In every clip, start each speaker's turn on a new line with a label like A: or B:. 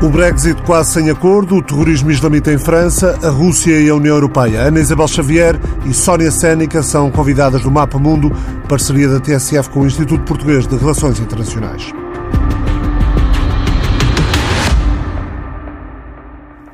A: O Brexit quase sem acordo, o terrorismo islamita em França, a Rússia e a União Europeia. Ana Isabel Xavier e Sónia Sénica são convidadas do Mapa Mundo, parceria da TSF com o Instituto Português de Relações Internacionais.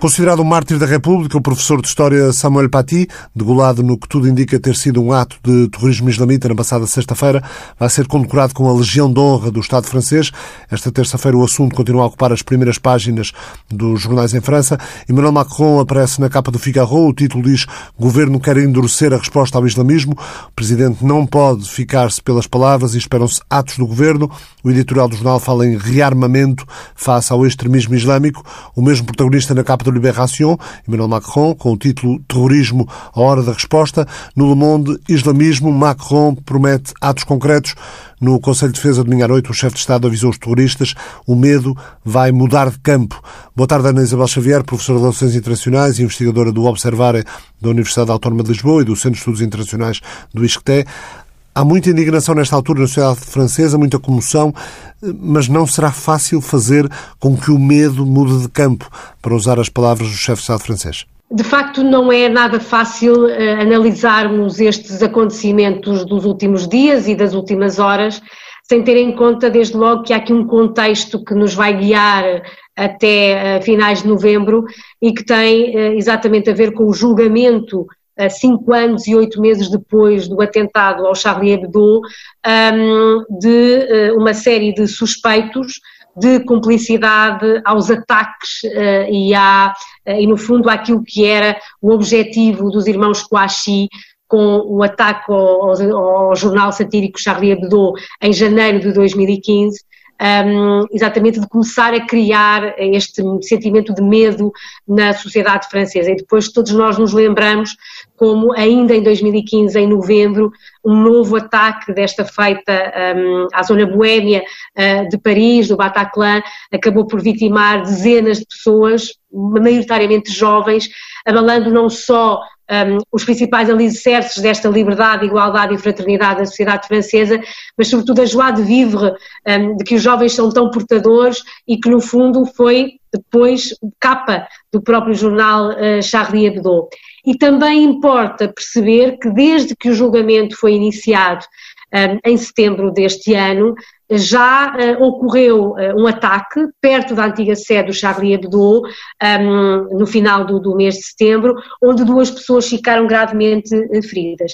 A: Considerado um mártir da República, o professor de História Samuel Paty, degolado no que tudo indica ter sido um ato de terrorismo islamita na passada sexta-feira, vai ser condecorado com a Legião de Honra do Estado francês. Esta terça-feira o assunto continua a ocupar as primeiras páginas dos jornais em França. Emmanuel Macron aparece na capa do Figaro. O título diz Governo quer endurecer a resposta ao islamismo. O presidente não pode ficar-se pelas palavras e esperam-se atos do governo. O editorial do jornal fala em rearmamento face ao extremismo islâmico. O mesmo protagonista na capa do Libération, Emmanuel Macron, com o título Terrorismo, a hora da resposta. No Le Monde, Islamismo, Macron promete atos concretos. No Conselho de Defesa, domingo à noite, o chefe de Estado avisou os terroristas o medo vai mudar de campo. Boa tarde, Ana Isabel Xavier, professora de Relações Internacionais e investigadora do Observare da Universidade Autónoma de Lisboa e do Centro de Estudos Internacionais do ISCTE. Há muita indignação nesta altura na sociedade francesa, muita comoção, mas não será fácil fazer com que o medo mude de campo, para usar as palavras do chefe de Estado francês.
B: De facto, não é nada fácil uh, analisarmos estes acontecimentos dos últimos dias e das últimas horas, sem ter em conta, desde logo, que há aqui um contexto que nos vai guiar até uh, finais de novembro e que tem uh, exatamente a ver com o julgamento cinco anos e oito meses depois do atentado ao Charlie Hebdo, de eh, uma série de suspeitos de cumplicidade aos ataques uh, e, à, uh, e, no fundo, àquilo que era o objetivo dos irmãos Kouachi com o ataque ao, ao, ao jornal satírico Charlie Hebdo em janeiro de 2015 um, exatamente de começar a criar este sentimento de medo na sociedade francesa. E depois todos nós nos lembramos como ainda em 2015, em novembro, um novo ataque desta feita um, à zona boêmia uh, de Paris, do Bataclan, acabou por vitimar dezenas de pessoas, maioritariamente jovens, abalando não só um, os principais alicerces desta liberdade, igualdade e fraternidade da sociedade francesa, mas sobretudo a joie de vivre, um, de que os jovens são tão portadores e que no fundo foi depois capa do próprio jornal uh, Charlie Hebdo. E também importa perceber que desde que o julgamento foi iniciado um, em setembro deste ano, já uh, ocorreu uh, um ataque perto da antiga sede do Charlie Hebdo, um, no final do, do, mês de setembro, onde duas pessoas ficaram gravemente uh, feridas.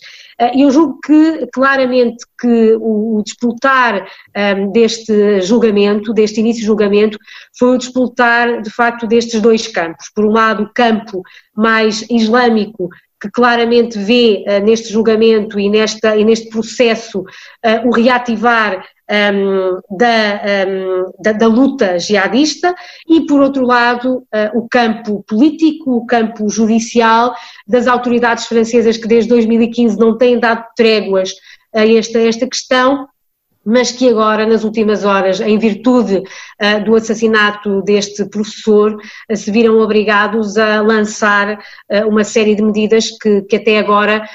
B: eu julgo que, claramente, que o, o disputar um, deste julgamento, deste início de julgamento, foi o disputar, de facto, destes dois campos. Por um lado, o campo mais islâmico que claramente vê uh, neste julgamento e, nesta, e neste processo uh, o reativar um, da, um, da, da, luta jihadista e, por outro lado, uh, o campo político, o campo judicial das autoridades francesas que desde 2015 não têm dado tréguas a esta, a esta questão mas que agora, nas últimas horas, em virtude uh, do assassinato deste professor, uh, se viram obrigados a lançar uh, uma série de medidas que, que até agora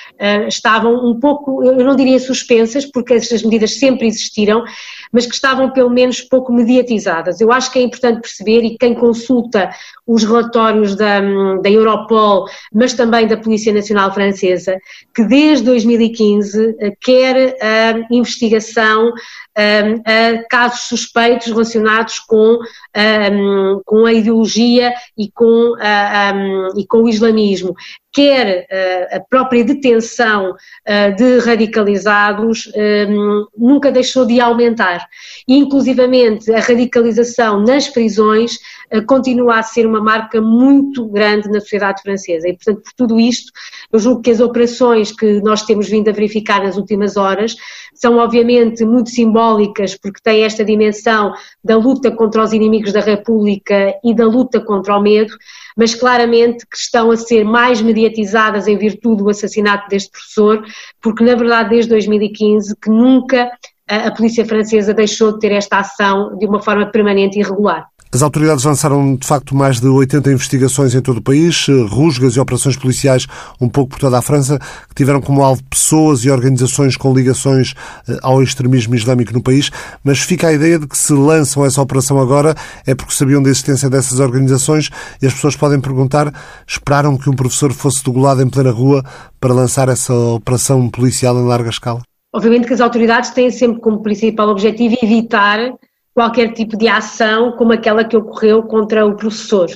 B: estavam um pouco, eu não diria suspensas, porque estas medidas sempre existiram, mas que estavam pelo menos pouco mediatizadas. Eu acho que é importante perceber, e quem consulta os relatórios da, da Europol, mas também da Polícia Nacional Francesa, que desde 2015 quer a investigação um, a casos suspeitos relacionados com, um, com a ideologia e com, um, e com o islamismo quer uh, a própria detenção uh, de radicalizados um, nunca deixou de aumentar. E, inclusivamente, a radicalização nas prisões uh, continua a ser uma marca muito grande na sociedade francesa. E, portanto, por tudo isto, eu julgo que as operações que nós temos vindo a verificar nas últimas horas são obviamente muito simbólicas porque têm esta dimensão da luta contra os inimigos da República e da luta contra o medo, mas claramente que estão a ser mais mediatizadas em virtude do assassinato deste professor, porque na verdade desde 2015 que nunca a polícia francesa deixou de ter esta ação de uma forma permanente e regular.
A: As autoridades lançaram, de facto, mais de 80 investigações em todo o país, rusgas e operações policiais um pouco por toda a França, que tiveram como alvo pessoas e organizações com ligações eh, ao extremismo islâmico no país, mas fica a ideia de que se lançam essa operação agora é porque sabiam da existência dessas organizações e as pessoas podem perguntar, esperaram que um professor fosse degolado em plena rua para lançar essa operação policial em larga escala?
B: Obviamente que as autoridades têm sempre como principal objetivo evitar qualquer tipo de ação como aquela que ocorreu contra o professor.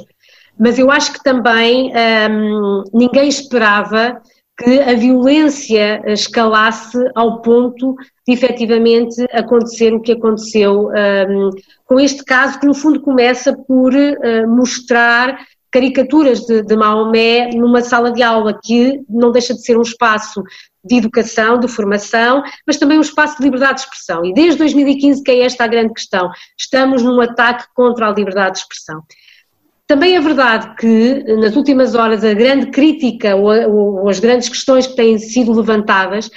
B: Mas eu acho que também hum, ninguém esperava que a violência escalasse ao ponto de efetivamente acontecer o que aconteceu um, com este caso, que no fundo começa por uh, mostrar caricaturas de, de Maomé numa sala de aula, que não deixa de ser um espaço de educação, de formação, mas também um espaço de liberdade de expressão. E desde 2015 que é esta a grande questão. Estamos num ataque contra a liberdade de expressão. Também é verdade que, nas últimas horas, a grande crítica ou, ou as grandes questões que têm sido levantadas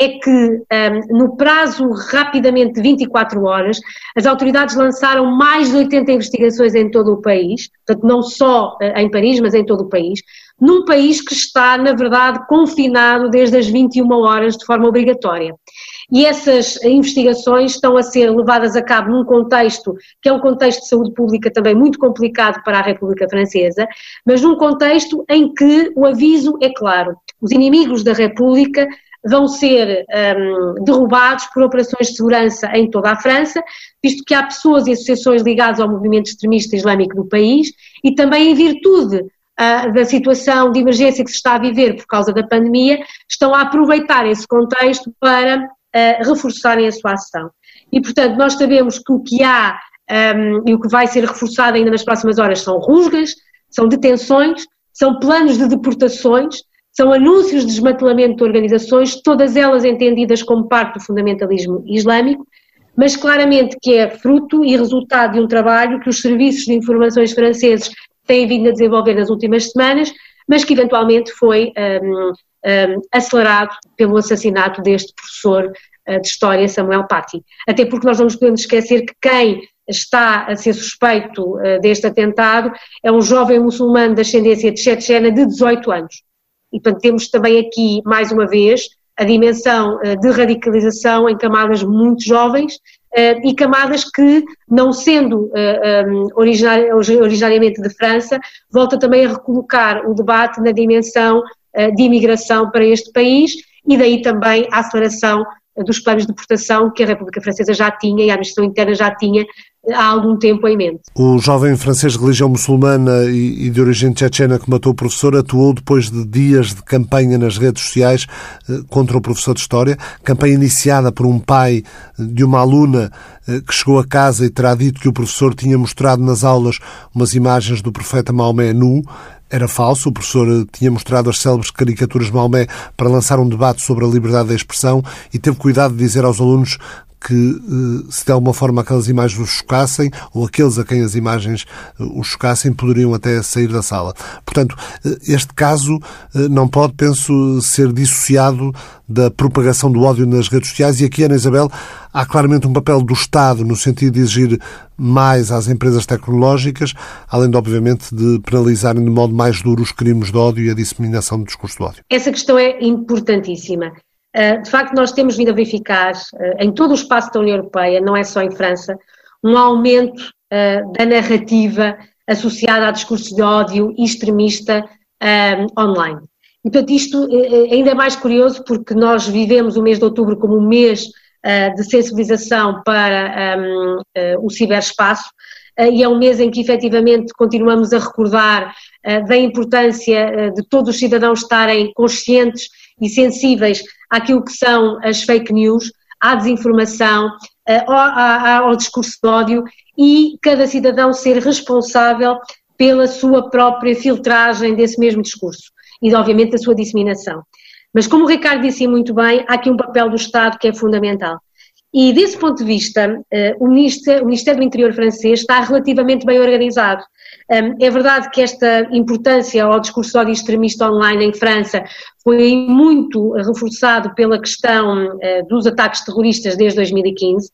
B: é que um, no prazo rapidamente de 24 horas, as autoridades lançaram mais de 80 investigações em todo o país, portanto não só uh, em Paris, mas em todo o país, num país que está, na verdade, confinado desde as 21 horas de forma obrigatória. E essas investigações estão a ser levadas a cabo num contexto que é um contexto de saúde pública também muito complicado para a República Francesa, mas num contexto em que o aviso é claro. Os inimigos da República vão ser um, derrubados por operações de segurança em toda a França, visto que há pessoas e associações ligadas ao movimento extremista islâmico do país e também em virtude uh, da situação de emergência que se está a viver por causa da pandemia, estão a aproveitar esse contexto para uh, reforçarem a sua ação. E, portanto, nós sabemos que o que há um, e o que vai ser reforçado ainda nas próximas horas são rusgas, são detenções, são planos de deportações, são anúncios de desmantelamento de organizações, todas elas entendidas como parte do fundamentalismo islâmico, mas claramente que é fruto e resultado de um trabalho que os serviços de informações franceses têm vindo a desenvolver nas últimas semanas, mas que eventualmente foi um, um, acelerado pelo assassinato deste professor uh, de História, Samuel Paty. Até porque nós não nos podemos esquecer que quem está a ser suspeito uh, deste atentado é um jovem muçulmano de ascendência de chechena de 18 anos. E, portanto, temos também aqui, mais uma vez, a dimensão eh, de radicalização em camadas muito jovens eh, e camadas que, não sendo eh, originariamente de França, volta também a recolocar o debate na dimensão de imigração para este país e daí também a aceleração dos planos de deportação que a República Francesa já tinha e a administração interna já tinha há algum tempo em mente.
A: O jovem francês de religião muçulmana e de origem tchetchena que matou o professor atuou depois de dias de campanha nas redes sociais eh, contra o professor de História, campanha iniciada por um pai de uma aluna eh, que chegou a casa e terá dito que o professor tinha mostrado nas aulas umas imagens do profeta Maomé nu, era falso. O professor tinha mostrado as célebres caricaturas de Maomé para lançar um debate sobre a liberdade da expressão e teve cuidado de dizer aos alunos que, eh, se de alguma forma aquelas imagens os chocassem, ou aqueles a quem as imagens eh, os chocassem, poderiam até sair da sala. Portanto, eh, este caso não pode, penso, ser dissociado da propagação do ódio nas redes sociais e aqui, Ana Isabel, há claramente um papel do Estado no sentido de exigir mais às empresas tecnológicas, além de, obviamente, de penalizarem de modo mais duro os crimes de ódio e a disseminação do discurso de ódio.
B: Essa questão é importantíssima. Eh, de facto, nós temos vindo a verificar eh, em todo o espaço da União Europeia, não é só em França, um aumento eh, da narrativa associada a discursos de ódio extremista online. E, portanto, isto ainda é mais curioso porque nós vivemos o mês de outubro como um mês de sensibilização para o ciberespaço e é um mês em que efetivamente continuamos a recordar da importância de todos os cidadãos estarem conscientes e sensíveis àquilo que são as fake news, à desinformação, eh, ao, discurso de ódio e cada cidadão ser responsável pela sua própria filtragem desse mesmo discurso e, obviamente, da sua disseminação. Mas, como o Ricardo disse muito bem, há aqui um papel do Estado que é fundamental. E, desse ponto de vista, eh, o Ministério do Interior francês está relativamente bem organizado. É verdade que esta importância ao discurso de ódio extremista online em França foi muito reforçado pela questão eh, dos ataques terroristas desde 2015.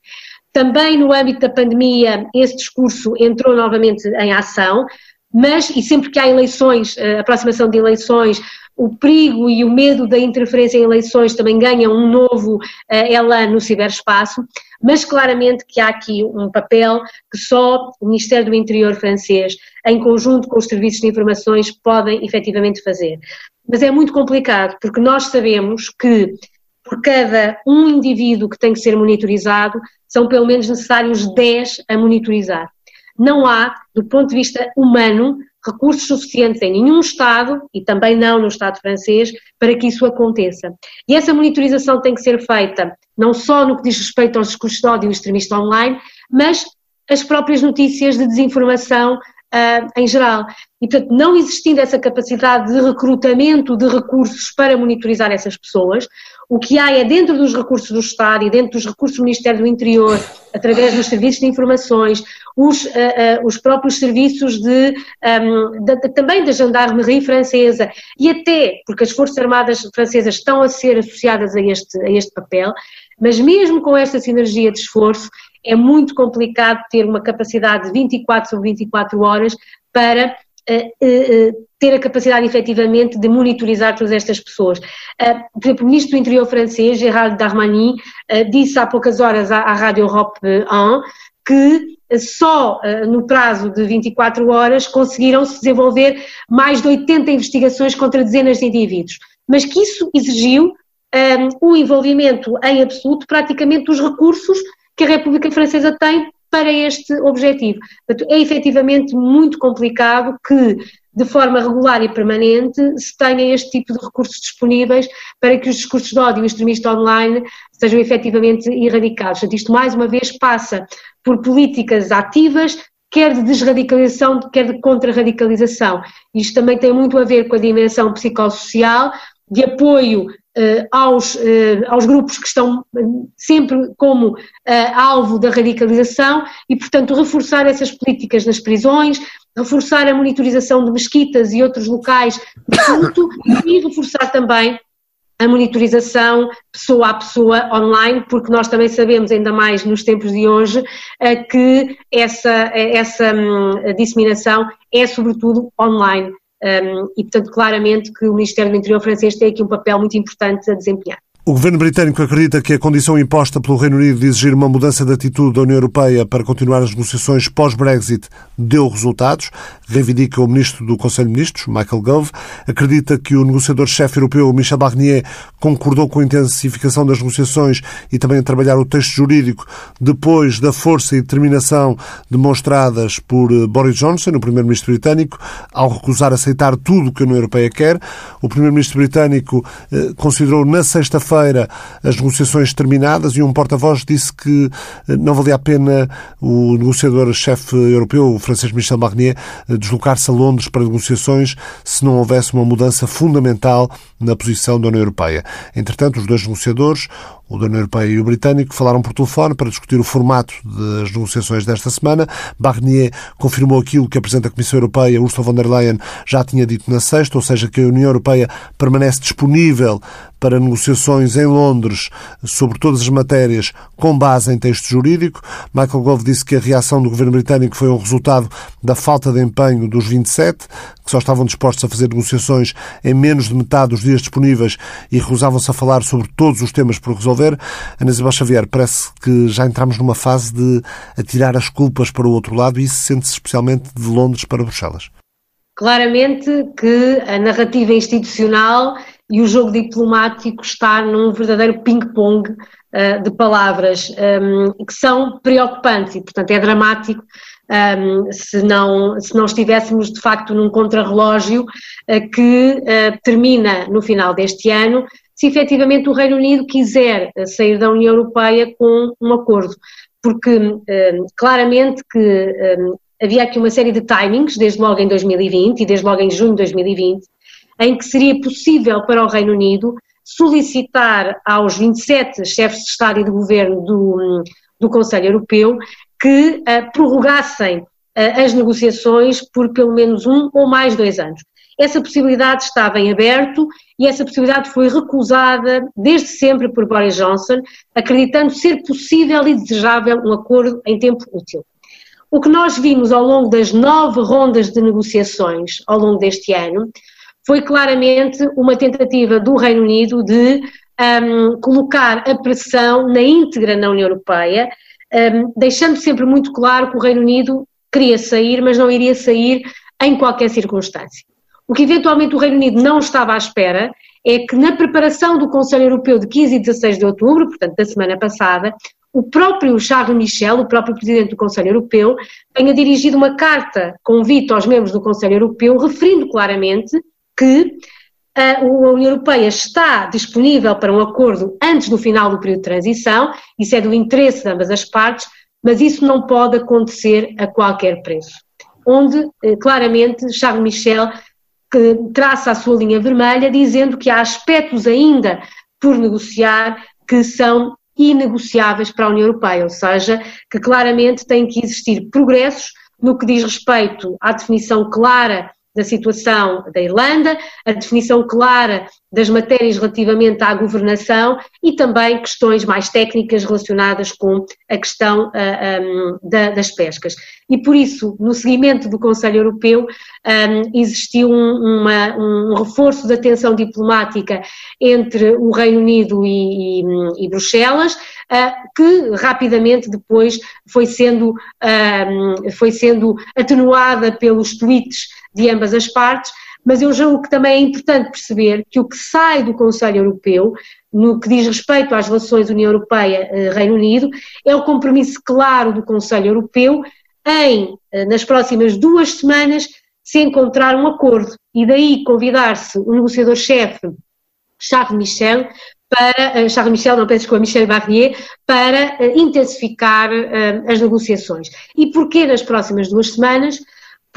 B: Também no âmbito da pandemia, esse discurso entrou novamente em ação, mas, e sempre que há eleições, a aproximação de eleições, o perigo e o medo da interferência em eleições também ganham um novo uh, elan no ciberespaço, mas claramente que há aqui um papel que só o Ministério do Interior francês, em conjunto com os serviços de informações, podem efetivamente fazer. Mas é muito complicado, porque nós sabemos que por cada um indivíduo que tem que ser monitorizado, são pelo menos necessários 10 a monitorizar. Não há, do ponto de vista humano, recursos suficientes em nenhum Estado, e também não no Estado francês, para que isso aconteça. E essa monitorização tem que ser feita não só no que diz respeito aos discursos de ódio extremista online, mas as próprias notícias de desinformação uh, em geral. E, portanto, não existindo essa capacidade de recrutamento de recursos para monitorizar essas pessoas, o que há é dentro dos recursos do Estado e dentro dos recursos do Ministério do Interior, através dos serviços de informações, os, uh, uh, os próprios serviços de, um, de, também da gendarmerie francesa e até, porque as Forças Armadas francesas estão a ser associadas a este, a este papel, mas mesmo com esta sinergia de esforço, é muito complicado ter uma capacidade de 24 sobre 24 horas para uh, uh, ter a capacidade efetivamente de monitorizar todas estas pessoas. Por exemplo, o Ministro do Interior francês, Gérald Darmanin, disse há poucas horas à, Rádio Europe 1 que só no prazo de 24 horas conseguiram-se desenvolver mais de 80 investigações contra dezenas de indivíduos, mas que isso exigiu um, o envolvimento em absoluto praticamente dos recursos que a República Francesa tem para este objetivo. Portanto, é efetivamente muito complicado que, de forma regular e permanente, se tenha este tipo de recursos disponíveis para que os discursos de ódio extremista online sejam efetivamente erradicados. Portanto, isto mais uma vez passa por políticas ativas, quer de desradicalização, quer de contra-radicalização. Isto também tem muito a ver com a dimensão psicossocial, de apoio aos, uh, aos grupos que estão eh, sempre como alvo da radicalização e, portanto, reforçar essas políticas nas prisões, reforçar a monitorização de mesquitas e outros locais de culto e reforçar também a monitorização pessoa a pessoa online, porque nós também sabemos, ainda mais nos tempos de hoje, que essa, essa hum, disseminação é sobretudo online. Um, e, portanto, claramente que o Ministério do Interior francês tem aqui um papel muito importante a desempenhar.
A: O governo britânico acredita que a condição imposta pelo Reino Unido de exigir uma mudança de atitude da União Europeia para continuar as negociações pós-Brexit deu resultados, reivindica o ministro do Conselho de Ministros, Michael Gove. Acredita que o negociador-chefe europeu, Michel Barnier, concordou com a intensificação das negociações e também a trabalhar o texto jurídico depois da força e determinação demonstradas por eh, Boris Johnson, o primeiro-ministro britânico, ao recusar aceitar tudo o que a União Europeia quer. O primeiro-ministro britânico eh, considerou na sexta-feira feira as negociações terminadas e um porta-voz disse que eh, não valia a pena o negociador-chefe europeu, o francês Michel Barnier, eh, deslocar-se a Londres para negociações se não houvesse uma mudança fundamental na posição da União Europeia. Entretanto, os dois negociadores, o da União Europeia e o britânico falaram por telefone para discutir o formato das negociações desta semana. Barnier confirmou aquilo que a Presidente da Comissão Europeia, Ursula von der Leyen, já tinha dito na sexta, ou seja, que a União Europeia permanece disponível para negociações em Londres sobre todas as matérias com base em texto jurídico. Michael Gove disse que a reação do governo britânico foi um resultado da falta de empenho dos 27, que só estavam dispostos a fazer negociações em menos de metade dos dias disponíveis e recusavam-se a falar sobre todos os temas por resolver. Ana Isabel Xavier, parece que já entramos numa fase de atirar as culpas para o outro lado e isso sente-se especialmente de Londres para Bruxelas.
B: Claramente que a narrativa institucional e o jogo diplomático está num verdadeiro ping-pong uh, de palavras um, que são preocupantes e, portanto, é dramático um, se, não, se não estivéssemos de facto num contrarrelógio uh, que uh, termina no final deste ano, se efetivamente o Reino Unido quiser sair da União Europeia com um acordo. Porque claramente que havia aqui uma série de timings, desde logo em 2020 e desde logo em junho de 2020, em que seria possível para o Reino Unido solicitar aos 27 chefes de Estado e de Governo do, do Conselho Europeu que uh, prorrogassem uh, as negociações por pelo menos um ou mais dois anos. Essa possibilidade estava em aberto e essa possibilidade foi recusada desde sempre por Boris Johnson, acreditando ser possível e desejável um acordo em tempo útil. O que nós vimos ao longo das nove rondas de negociações ao longo deste ano foi claramente uma tentativa do Reino Unido de um, colocar a pressão na íntegra na União Europeia, um, deixando sempre muito claro que o Reino Unido queria sair, mas não iria sair em qualquer circunstância. O que eventualmente o Reino Unido não estava à espera é que na preparação do Conselho Europeu de 15 e 16 de outubro, portanto da semana passada, o próprio Charles Michel, o próprio Presidente do Conselho Europeu, tenha dirigido uma carta convite aos membros do Conselho Europeu, referindo claramente que a União Europeia está disponível para um acordo antes do final do período de transição, isso é do interesse de ambas as partes, mas isso não pode acontecer a qualquer preço. Onde, eh, claramente, Charles Michel traça a sua linha vermelha, dizendo que há aspectos ainda por negociar que são inegociáveis para a União Europeia, ou seja, que claramente tem que existir progressos no que diz respeito à definição clara da situação da Irlanda, a definição clara das matérias relativamente à governação e também questões mais técnicas relacionadas com a questão uh, ah, um, da, das pescas. E por isso, no seguimento do Conselho Europeu, um, existiu um, uma, um reforço da tensão diplomática entre o Reino Unido e, e, e Bruxelas, que rapidamente depois foi sendo, foi sendo atenuada pelos tweets de ambas as partes, mas eu julgo que também é importante perceber que o que sai do Conselho Europeu, no que diz respeito às relações União Europeia-Reino Unido, é o compromisso claro do Conselho Europeu em, eh, nas próximas duas semanas, se encontrar um acordo e daí convidar-se o negociador-chefe Charles Michel para, uh, Charles Michel, não peço desculpa, Michel Barnier, para intensificar as negociações. E porquê nas próximas duas semanas?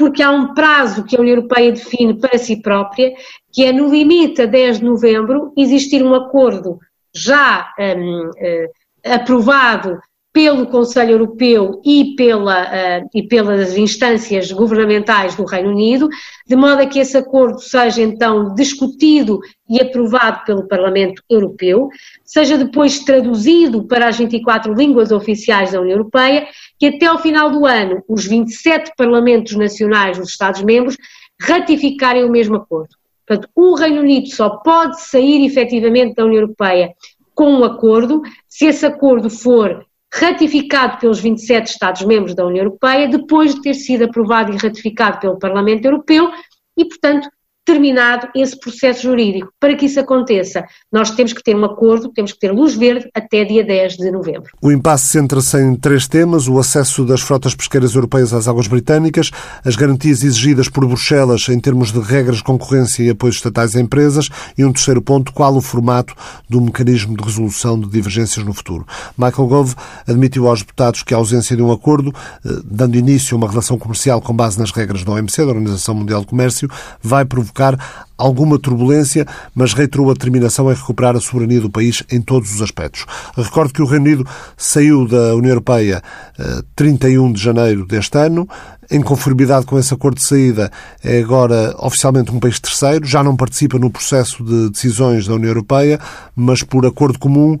B: Porque há um prazo que a União Europeia define para si própria, que é no limite a 10 de novembro existir um acordo já um, uh, eh, aprovado pelo Conselho Europeu e, pela, uh, e pelas instâncias governamentais do Reino Unido, de modo a que esse acordo seja então discutido e aprovado pelo Parlamento Europeu, seja depois traduzido para as 24 línguas oficiais da União Europeia, que até ao final do ano os 27 Parlamentos Nacionais dos Estados-membros ratificarem o mesmo acordo. Portanto, o Reino Unido só pode sair efetivamente da União Europeia com um acordo se esse acordo for ratificado pelos 27 Estados-membros da União Europeia, depois de ter sido aprovado e ratificado pelo Parlamento Europeu e, portanto, terminado esse processo jurídico. Para que isso aconteça, nós temos que ter um acordo, temos que ter luz verde até dia 10 de novembro.
A: O impasse centra-se em três temas: o acesso das frotas pesqueiras europeias às águas britânicas, as garantias exigidas por Bruxelas em termos de regras de concorrência e apoios estatais a empresas e um terceiro ponto, qual o formato do mecanismo de resolução de divergências no futuro. Michael Gove admitiu aos deputados que a ausência de um acordo, eh, dando início a uma relação comercial com base nas regras da OMC, da Organização Mundial do Comércio, vai provocar provocar alguma turbulência, mas reiterou a determinação em recuperar a soberania do país em todos os aspectos. Recordo que o Reino Unido saiu da União Europeia 31 eh, de janeiro deste ano. Em conformidade com esse acordo de saída, é agora oficialmente um país terceiro, já não participa no processo de decisões da União Europeia, mas por acordo comum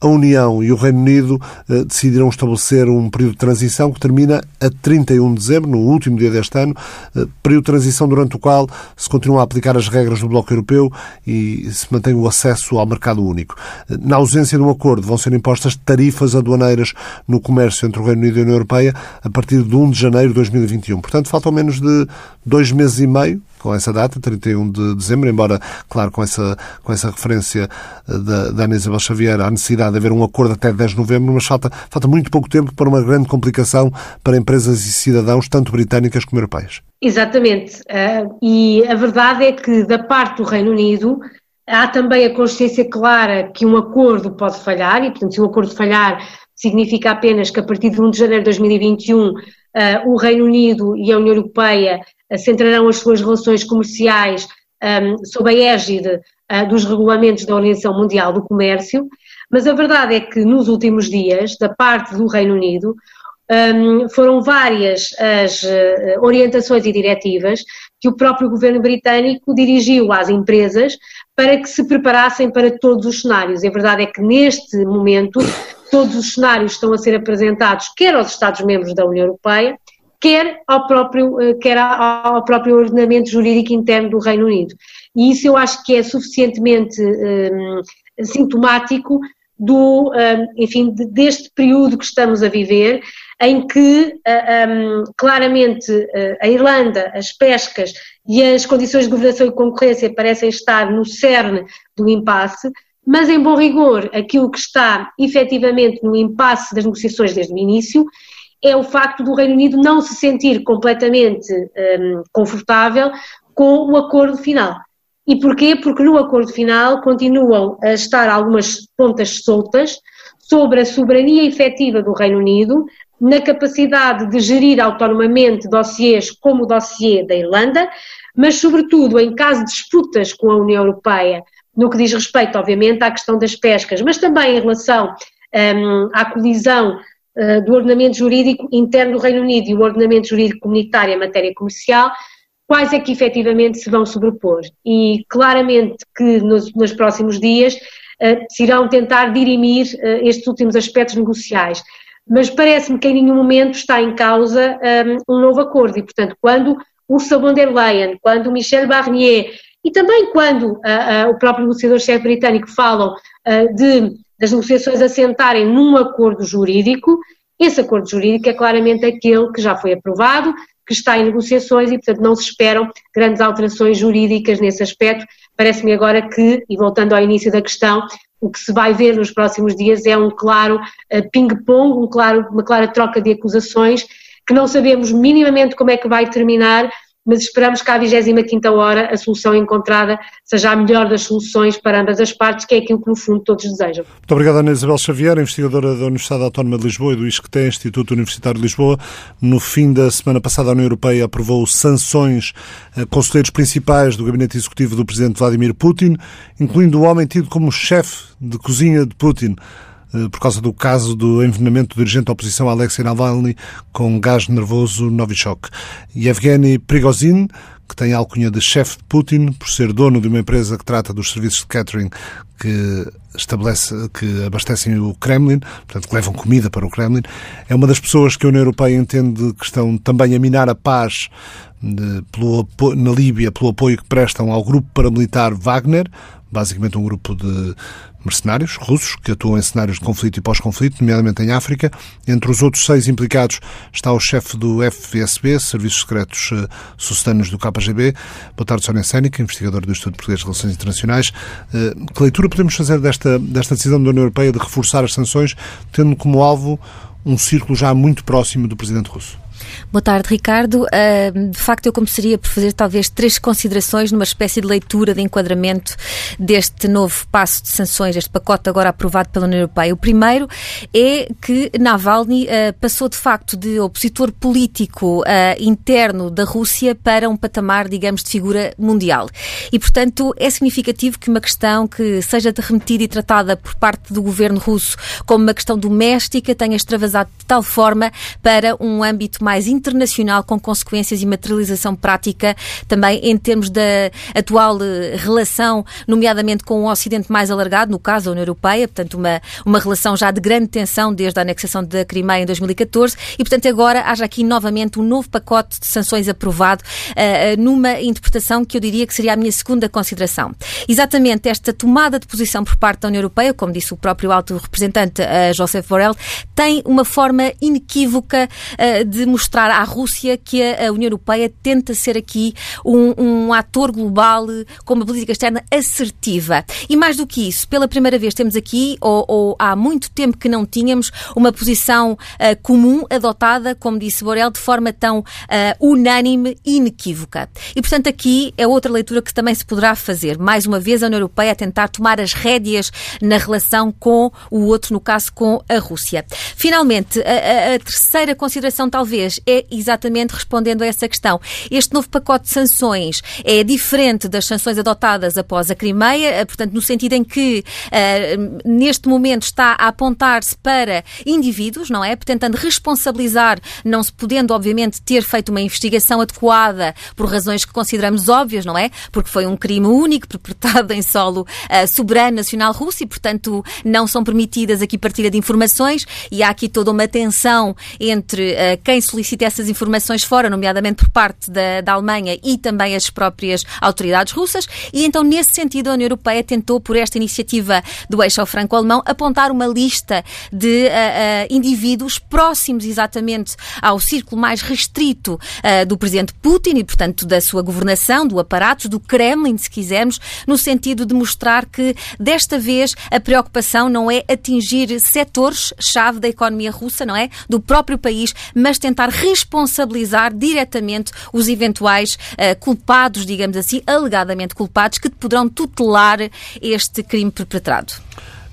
A: a União e o Reino Unido eh, decidiram estabelecer um período de transição que termina a 31 de dezembro, no último dia deste ano, eh, período de transição durante o qual se continuam a aplicar as regras do Bloco Europeu e se mantém o acesso ao mercado único. Eh, na ausência de um acordo, vão ser impostas tarifas aduaneiras no comércio entre o Reino Unido e a União Europeia a partir de 1 de janeiro de 2021. Portanto, faltam menos de dois meses e meio com essa data, 31 de dezembro, embora, claro, com essa, com essa referência eh, da, da Ana Isabel Xavier à necessidade de haver um acordo até 10 de novembro, mas falta, falta muito pouco tempo para uma grande complicação para empresas e cidadãos, tanto britânicas como europeias.
B: Exatamente. Uh, e a verdade é que, da parte do Reino Unido, há também a consciência clara que um acordo pode falhar, e, portanto, se um acordo falhar, significa apenas que a partir de 1 de janeiro de 2021 uh, o Reino Unido e a União Europeia centrarão as suas relações comerciais um, sob a égide uh, dos regulamentos da Organização Mundial do Comércio, mas a verdade é que nos últimos dias, da parte do Reino Unido, um, foram várias as uh, orientações e diretivas que o próprio governo britânico dirigiu às empresas para que se preparassem para todos os cenários. A verdade é que neste momento todos os cenários estão a ser apresentados quer aos Estados-membros da União Europeia, quer ao próprio, uh, quer ao próprio ordenamento jurídico interno do Reino Unido. E isso eu acho que é suficientemente um, sintomático do, enfim, deste período que estamos a viver, em que claramente a Irlanda, as pescas e as condições de governação e concorrência parecem estar no cerne do impasse, mas em bom rigor, aquilo que está efetivamente no impasse das negociações desde o início é o facto do Reino Unido não se sentir completamente um, confortável com o acordo final. E porquê? Porque no acordo final continuam a estar algumas pontas soltas sobre a soberania efetiva do Reino Unido, na capacidade de gerir autonomamente dossiês como o dossiê da Irlanda, mas sobretudo em caso de disputas com a União Europeia, no que diz respeito, obviamente, à questão das pescas, mas também em relação um, à colisão uh, do ordenamento jurídico interno do Reino Unido e o ordenamento jurídico comunitário em matéria comercial, quais é que efetivamente se vão sobrepor. E claramente que nos, nos próximos dias uh, se irão tentar dirimir uh, estes últimos aspectos negociais. Mas parece-me que em nenhum momento está em causa um, um novo acordo e, portanto, quando Ursula von der Leyen, quando Michel Barnier e também quando o próprio negociador-chefe britânico falam de, das negociações assentarem num acordo jurídico, esse acordo jurídico é claramente aquele que já foi aprovado, que está em negociações e, portanto, não se esperam grandes alterações jurídicas nesse aspecto. Parece-me agora que, e voltando ao início da questão, o que se vai ver nos próximos dias é um claro uh, ping-pong, um claro, uma clara troca de acusações, que não sabemos minimamente como é que vai terminar, mas esperamos que à 25 hora a solução encontrada seja a melhor das soluções para ambas as partes, que é aquilo que no fundo todos desejam.
A: Muito obrigado Ana Isabel Xavier, investigadora da Universidade Autónoma de Lisboa e do ISCTE, Instituto Universitário de Lisboa. No fim da semana passada a União Europeia aprovou sanções a conselheiros principais do gabinete executivo do presidente Vladimir Putin, incluindo o homem tido como chefe de cozinha de Putin. Eh, por causa do caso do envenenamento do dirigente da oposição Alexei Navalny com gás nervoso Novichok. E Evgeny Prigozhin, que tem a alcunha de chefe de Putin, por ser dono de uma empresa que trata dos serviços de catering que estabelece, que abastecem o Kremlin, portanto, que levam comida para o Kremlin, é uma das pessoas que a União Europeia entende que estão também a minar a paz de, pelo, na Líbia pelo apoio que prestam ao grupo paramilitar Wagner, basicamente um grupo de mercenários russos que atuam em cenários de conflito e pós-conflito, nomeadamente em África. Entre os outros seis implicados está o chefe do FSB, Serviços Secretos uh, do KGB. Boa tarde, Sónia Sénica, investigador do Instituto Português de Relações Internacionais. Uh, que leitura podemos fazer desta, desta decisão da União Europeia de reforçar as sanções, tendo como alvo um círculo já muito próximo do presidente russo?
C: Boa tarde, Ricardo. Uh, de facto, eu começaria por fazer talvez três considerações numa espécie de leitura de enquadramento deste novo passo de sanções, este pacote agora aprovado pela União Europeia. O primeiro é que Navalny uh, passou de facto de opositor político uh, interno da Rússia para um patamar, digamos, de figura mundial. E, portanto, é significativo que uma questão que seja remetida e tratada por parte do governo russo como uma questão doméstica tenha extravasado de tal forma para um âmbito mais mais internacional, com consequências e materialização prática também em termos da atual eh, relação, nomeadamente com o Ocidente mais alargado, no caso a União Europeia, portanto, uma, uma relação já de grande tensão desde a anexação da Crimeia em 2014 e, portanto, agora haja aqui novamente um novo pacote de sanções aprovado uh, numa interpretação que eu diria que seria a minha segunda consideração. Exatamente esta tomada de posição por parte da União Europeia, como disse o próprio alto representante uh, Borrell, tem uma forma inequívoca uh, de mostrar mostrar à Rússia que a União Europeia tenta ser aqui um, um ator global com uma política externa assertiva. E mais do que isso, pela primeira vez temos aqui, ou, ou há muito tempo que não tínhamos, uma posição uh, comum adotada, como disse Borel, de forma tão uh, unânime e inequívoca. E, portanto, aqui é outra leitura que também se poderá fazer. Mais uma vez, a União Europeia a tentar tomar as rédeas na relação com o outro, no caso com a Rússia. Finalmente, a, a terceira consideração, talvez, vez é exatamente respondendo a essa questão. Este novo pacote de sanções é diferente das sanções adotadas após a Crimeia, portanto, no sentido em que uh, neste momento está a apontar-se para indivíduos, não é? Tentando responsabilizar, não se podendo, obviamente, ter feito uma investigação adequada por razões que consideramos óbvias, não é? Porque foi um crime único perpetrado em solo uh, soberano nacional russo e, portanto, não são permitidas aqui partilha de informações e há aqui toda uma tensão entre uh, quem solicita essas informações fora, nomeadamente por parte da, da Alemanha e também as próprias autoridades russas. E então, nesse sentido, a União Europeia tentou, por esta iniciativa do eixo franco-alemão, apontar uma lista de uh, uh, indivíduos próximos exatamente ao círculo mais restrito do presidente Putin e, portanto, da sua governação, do aparato, do Kremlin, se quisermos, no sentido de mostrar que, desta vez, a preocupação não é atingir setores-chave da economia russa, não é? Do próprio país, mas tentar responsabilizar diretamente os eventuais uh, culpados, digamos assim, alegadamente culpados, que poderão tutelar este crime perpetrado.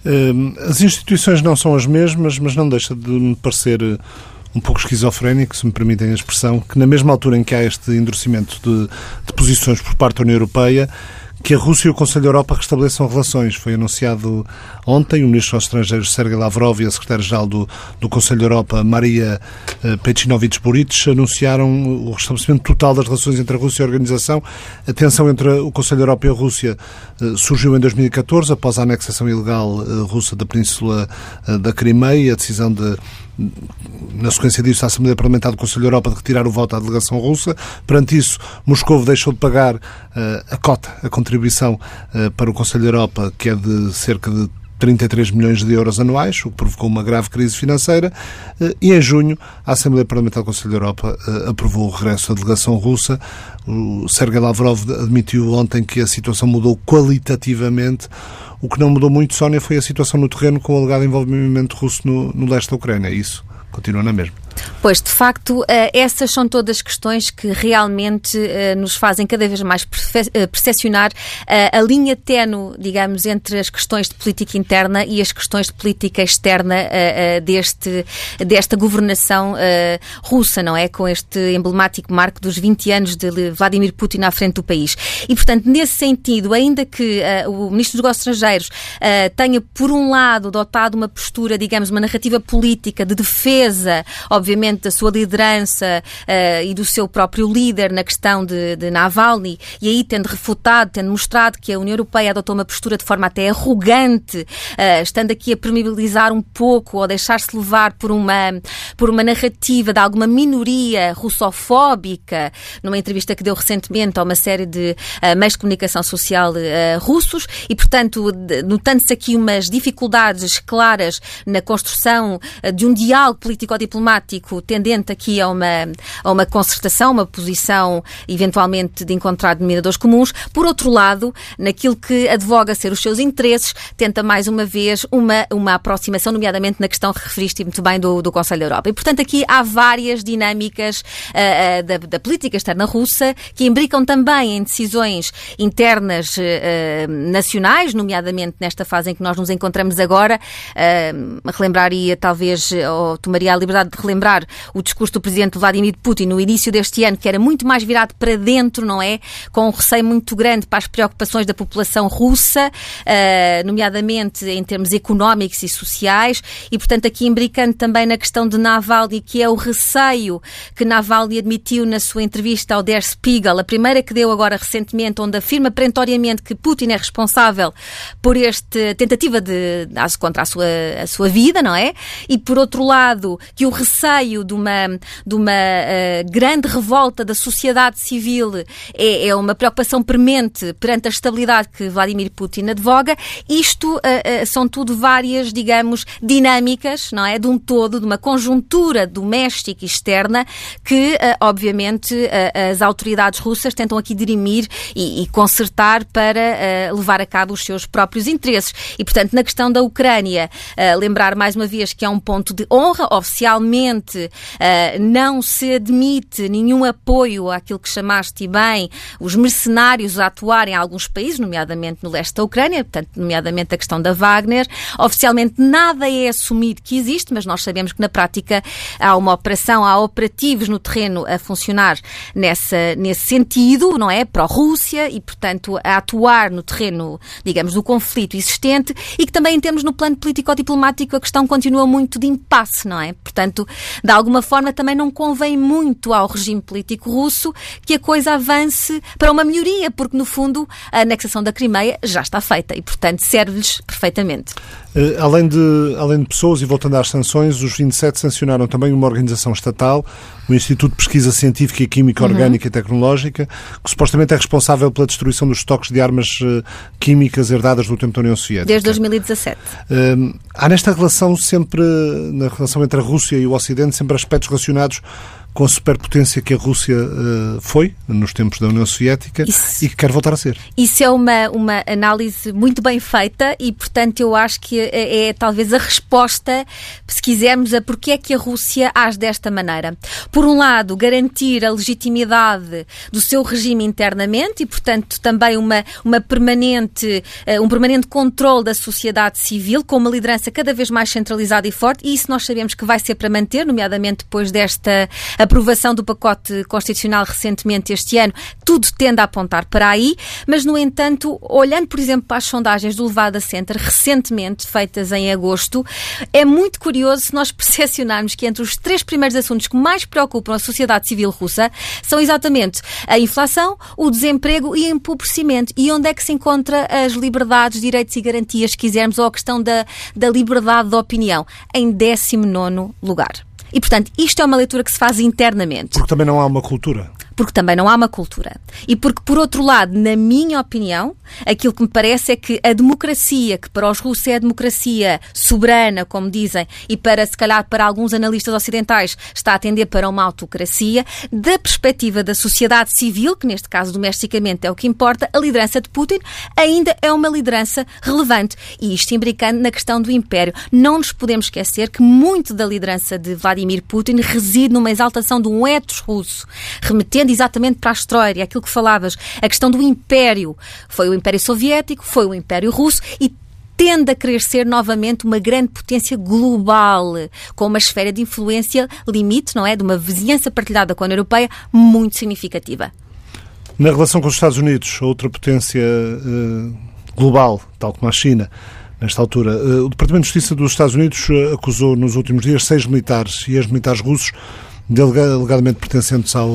A: Hum, as instituições não são as mesmas, mas não deixa de me parecer eh, um pouco esquizofrénico, se me permitem a expressão, que na mesma altura em que há este endurecimento de, de posições por parte da União Europeia, que a Rússia e o Conselho da Europa restabeleçam relações. Foi anunciado ontem, o Ministro dos Estrangeiros Sergei Lavrov e a Secretária-Geral do, do Conselho da Europa, Maria uh, Pechinovich Buric, anunciaram o restabelecimento total das relações entre a Rússia e a organização. A tensão entre o Conselho da Europa e a Rússia uh, surgiu em 2014, após a anexação ilegal uh, russa da Península da Crimeia e a decisão de na sequência disso, a Assembleia Parlamentar do Conselho da Europa de retirar o voto à delegação russa. Perante isso, Moscou deixou de pagar uh, a cota, a contribuição uh, para o Conselho da Europa, que é de cerca de 33 milhões de euros anuais, o que provocou uma grave crise financeira, eh, e em junho a Assembleia Parlamentar do Conselho da Europa aprovou o regresso da delegação russa. O Sergei Lavrov admitiu ontem que a situação mudou qualitativamente o que não mudou muito, Sónia, foi a situação no terreno com o alegado envolvimento russo no, no leste da Ucrânia. Isso continua na mesma.
C: Pois, de facto, eh, essas são todas questões que realmente eh, nos fazem cada vez mais eh, percepcionar a linha tenue, digamos, entre as questões de política interna e as questões de política externa deste, desta governação russa, não é? Com este emblemático marco dos 20 anos de Vladimir Putin à frente do país. E, portanto, nesse sentido, ainda que o Ministro dos Negócios Estrangeiros tenha, por um lado, adotado uma postura, digamos, uma narrativa política de defesa, obviamente, obviamente, da sua liderança uh, e do seu próprio líder na questão de, de Navalny, e aí tendo refutado, tendo mostrado que a União Europeia adotou uma postura de forma até arrogante, uh, estando aqui a permeabilizar um pouco ou deixar-se levar por uma, por uma narrativa de alguma minoria russofóbica, numa entrevista que deu recentemente a uma série de uh, meios de comunicação social russos, e, portanto, notando-se aqui umas dificuldades claras na construção de um diálogo político-diplomático político tendente aqui a uma, a uma concertação, uma posição eventualmente de encontrar denominadores comuns. Por outro lado, naquilo que advoga ser os seus interesses, tenta mais uma vez uma, uma aproximação, nomeadamente na questão que referiste muito bem do, do Conselho da Europa. E, portanto, aqui há várias dinâmicas uh, uh, da, da, política externa russa que imbricam também em decisões internas uh, nacionais, nomeadamente nesta fase em que nós nos encontramos agora. Uh, relembraria, talvez, ou tomaria a liberdade de relembrar o discurso do presidente Vladimir Putin no início deste ano, que era muito mais virado para dentro, não é? Com um receio muito grande para as preocupações da população russa, uh, nomeadamente em termos económicos e sociais, e portanto aqui embricando também na questão de Navalny, que é o receio que Navalny admitiu na sua entrevista ao Der Spiegel, a primeira que deu agora recentemente, onde afirma perentoriamente que Putin é responsável por esta tentativa de contra a sua, a sua vida, não é? E por outro lado, que o receio receio de uma, de uma uh, grande revolta da sociedade civil é, é, uma preocupação premente perante a estabilidade que Vladimir Putin advoga. Isto uh, uh, são tudo várias, digamos, dinâmicas, não é? De um todo, de uma conjuntura doméstica e externa que, obviamente, as autoridades russas tentam aqui dirimir e, e consertar para levar a cabo os seus próprios interesses. E, portanto, na questão da Ucrânia, lembrar mais uma vez que é um ponto de honra, oficialmente claramente uh, não se admite nenhum apoio àquilo que chamaste bem os mercenários a atuar em alguns países, nomeadamente no leste da Ucrânia, portanto, nomeadamente a questão da Wagner. Oficialmente nada é assumido que existe, mas nós sabemos que na prática há uma operação, há operativos no terreno a funcionar nessa, nesse sentido, não é? Pró-Rússia e, portanto, a atuar no terreno, digamos, do conflito existente e que também, em termos no plano político-diplomático, a questão continua muito de impasse, não é? Portanto, de alguma forma também não convém muito ao regime político russo que a coisa avance para uma melhoria, porque no fundo a anexação da Crimeia já está feita e, portanto, serve-lhes perfeitamente.
A: Uh, além, de, além de pessoas, e voltando às sanções, os 27 sancionaram também uma organização estatal, o Instituto de Pesquisa Científica e Química uhum. Orgânica e Tecnológica, que supostamente é responsável pela destruição dos estoques de armas uh, químicas herdadas do tempo da União Soviética.
C: Desde 2017.
A: Uh, há nesta relação sempre, na relação entre a Rússia e o Ocidente, sempre aspectos relacionados com a superpotência que a Rússia uh, foi nos tempos da União Soviética Isso. e que quer voltar a ser.
C: Isso é uma, uma análise muito bem feita e, portanto, eu acho que é, é talvez a resposta, se quisermos, a porque é que a Rússia age desta maneira. Por um lado, garantir a legitimidade do seu regime internamente e, portanto, também uma, uma permanente, uh, um permanente controle da sociedade civil com uma liderança cada vez mais centralizada e forte e isso nós sabemos que vai ser para manter, nomeadamente depois desta aprovação do pacote constitucional recentemente este ano, tudo tende a apontar para aí, mas, no entanto, olhando, por exemplo, para as sondagens do Levada Center, recentemente feitas em agosto, é muito curioso se nós percepcionarmos que entre os três primeiros assuntos que mais preocupam a sociedade civil russa são exatamente a inflação, o desemprego e o empobrecimento. E onde é que se encontra as liberdades, direitos e garantias, se quisermos, ou a questão da, da liberdade de opinião? Em 19 lugar. E, portanto, isto é uma leitura que se faz internamente.
A: Porque também não há uma cultura
C: porque também não há uma cultura. E porque, por outro lado, na minha opinião, aquilo que me parece é que a democracia, que para os russos é a democracia soberana, como dizem, e para, se calhar, para alguns analistas ocidentais, está a tender para uma autocracia, da perspectiva da sociedade civil, que neste caso domesticamente é o que importa, a liderança de Putin ainda é uma liderança relevante. E isto imbricando na questão do império. Não nos podemos esquecer que muito da liderança de Vladimir Putin reside numa exaltação de um etos russo, remetendo exatamente para a história, aquilo que falavas, a questão do império. Foi o Império Soviético, foi o Império Russo e tende a querer ser novamente uma grande potência global, com uma esfera de influência limite, não é? De uma vizinhança partilhada com a União Europeia muito significativa.
A: Na relação com os Estados Unidos, outra potência uh, global, tal como a China, nesta altura, uh, o Departamento de Justiça dos Estados Unidos uh, acusou nos últimos dias seis militares e ex-militares russos alegadamente pertencentes ao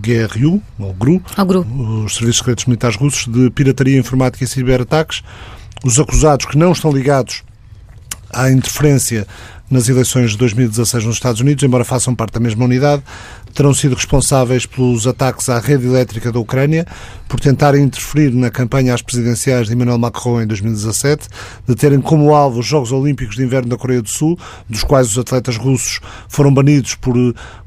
A: GRU, ao GRU,
C: ao GRU,
A: os Serviços Secretos Militares Russos, de pirataria informática e ciberataques. Os acusados que não estão ligados à interferência nas eleições de 2016 nos Estados Unidos, embora façam parte da mesma unidade, terão sido responsáveis pelos ataques à rede elétrica da Ucrânia, por tentarem interferir na campanha às presidenciais de Emmanuel Macron em 2017, de terem como alvo os Jogos Olímpicos de Inverno da Coreia do Sul, dos quais os atletas russos foram banidos por,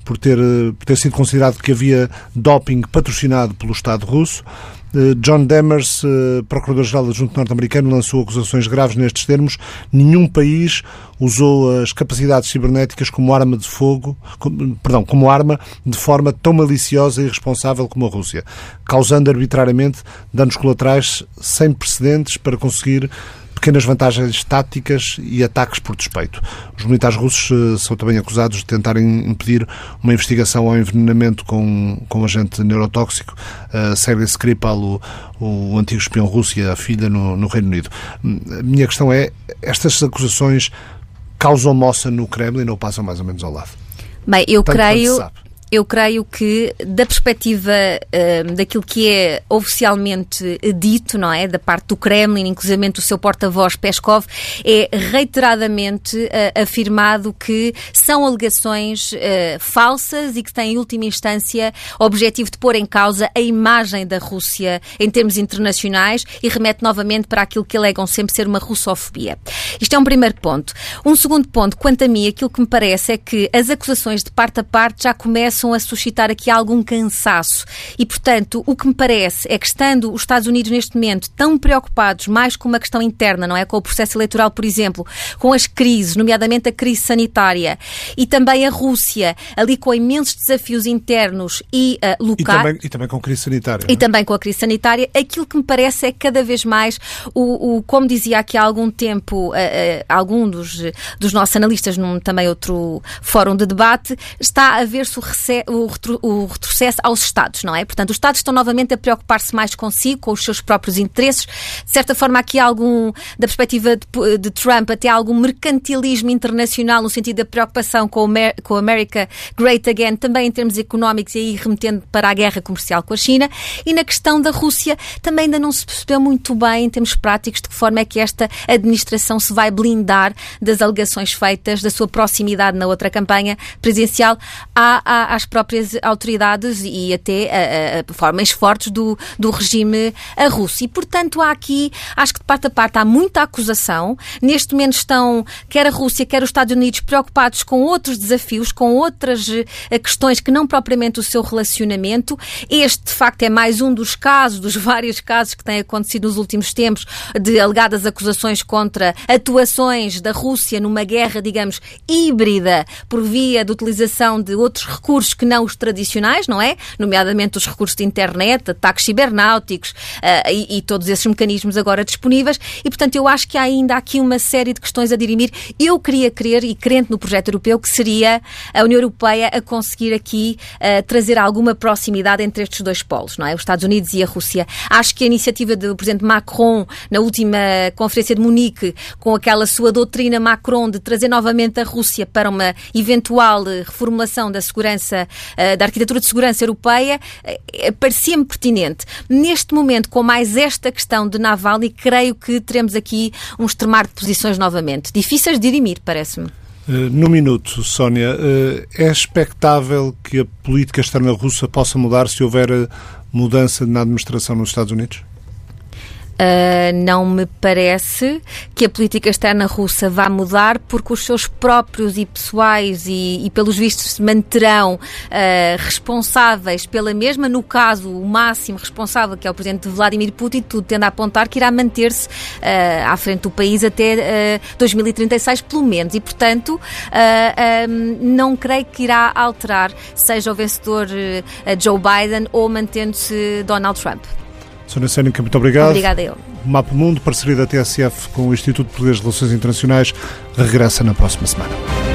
A: por, ter, por ter sido considerado que havia doping patrocinado pelo Estado russo. Eh, John Demers, eh, Procurador-Geral Adjunto Norte-Americano, lançou acusações graves nestes termos. Nenhum país usou as capacidades cibernéticas como arma de fogo, como, perdão, como arma de forma tão maliciosa e irresponsável como a Rússia, causando arbitrariamente danos colaterais sem precedentes para conseguir pequenas vantagens táticas e ataques por despeito. Os militares russos uh, são também acusados de tentarem impedir uma investigação ao envenenamento com, com agente neurotóxico. Uh, Sergei Skripal, o, o antigo espião russo e a filha no, no Reino Unido. A minha questão é, estas acusações causam moça no Kremlin ou passam mais ou menos ao lado?
C: Bem, eu Tanto creio eu creio que, da perspectiva uh, daquilo que é oficialmente dito, não é? Da parte do Kremlin, inclusive o seu porta-voz Peskov, é reiteradamente uh, afirmado que são alegações uh, falsas e que têm, em última instância, o objetivo de pôr em causa a imagem da Rússia em termos internacionais e remete novamente para aquilo que alegam sempre ser uma russofobia. Isto é um primeiro ponto. Um segundo ponto, quanto a mim, aquilo que me parece é que as acusações de parte a parte já começam começam a suscitar aqui algum cansaço. E, portanto, o que me parece é que, estando os Estados Unidos neste momento tão preocupados mais com uma questão interna, não é? Com o processo eleitoral, por exemplo, com as crises, nomeadamente a crise sanitária, e também a Rússia, ali com imensos desafios internos e uh, locais.
A: E também, e também com a crise sanitária.
C: E é? também com a crise sanitária, aquilo que me parece é que cada vez mais, o, o como dizia aqui há algum tempo, uh, uh, algum dos, dos nossos analistas, num também outro fórum de debate, está a ver-se o, o, retrocesso aos Estados, não é? Portanto, os Estados estão novamente a preocupar-se mais consigo, com os seus próprios interesses. De certa forma, aqui algum, da perspectiva de, de Trump, até algum mercantilismo internacional no sentido da preocupação com, o com a America Great Again, também em termos económicos e aí remetendo para a guerra comercial com a China. E na questão da Rússia, também ainda não se percebeu muito bem, em termos práticos, de que forma é que esta administração se vai blindar das alegações feitas, da sua proximidade na outra campanha presidencial à, à, às próprias autoridades e até a, a, formas fortes do, do regime russo. E, portanto, há aqui, acho que de parte a parte há muita acusação. Neste momento estão, quer a Rússia, quer os Estados Unidos, preocupados com outros desafios, com outras eh, questões que não propriamente o seu relacionamento. Este, de facto, é mais um dos casos, dos vários casos que têm acontecido nos últimos tempos, de alegadas acusações contra atuações da Rússia numa guerra, digamos, híbrida, por via de utilização de outros recursos que não os tradicionais, não é? Nomeadamente os recursos de internet, ataques cibernáuticos uh, e, e, todos esses mecanismos agora disponíveis. E, portanto, eu acho que há ainda aqui uma série de questões a dirimir. Eu queria crer, e crente no projeto europeu, que seria a União Europeia a conseguir aqui uh, trazer alguma proximidade entre estes dois polos, não é? Os Estados Unidos e a Rússia. Acho que a iniciativa do Presidente Macron, na última Conferência de Munique, com aquela sua doutrina Macron de trazer novamente a Rússia para uma eventual reformulação da segurança, eh, da arquitetura de segurança europeia, eh, parecia-me pertinente. Neste momento, com mais esta questão de Navalny, creio que teremos aqui um extremar de posições novamente. Difíceis de dirimir, parece-me.
A: Eh, no minuto, Sónia, é expectável que a política externa russa possa mudar se houver mudança na administração nos Estados Unidos?
C: Uh, não me parece que a política externa russa vá mudar, porque os seus próprios e pessoais e, e pelos vistos se manterão uh, responsáveis pela mesma. No caso, o máximo responsável, que é o presidente Vladimir Putin, tudo tende a apontar que irá manter-se uh, à frente do país até 2036, pelo menos. E, portanto, um, não creio que irá alterar, seja o vencedor Joe Biden ou mantendo-se Donald Trump.
A: Sônia Sênica, muito obrigado.
C: Obrigada eu.
A: Mapa Mundo, parceria da TSF com o Instituto de Poderes de Relações Internacionais, regressa na próxima semana.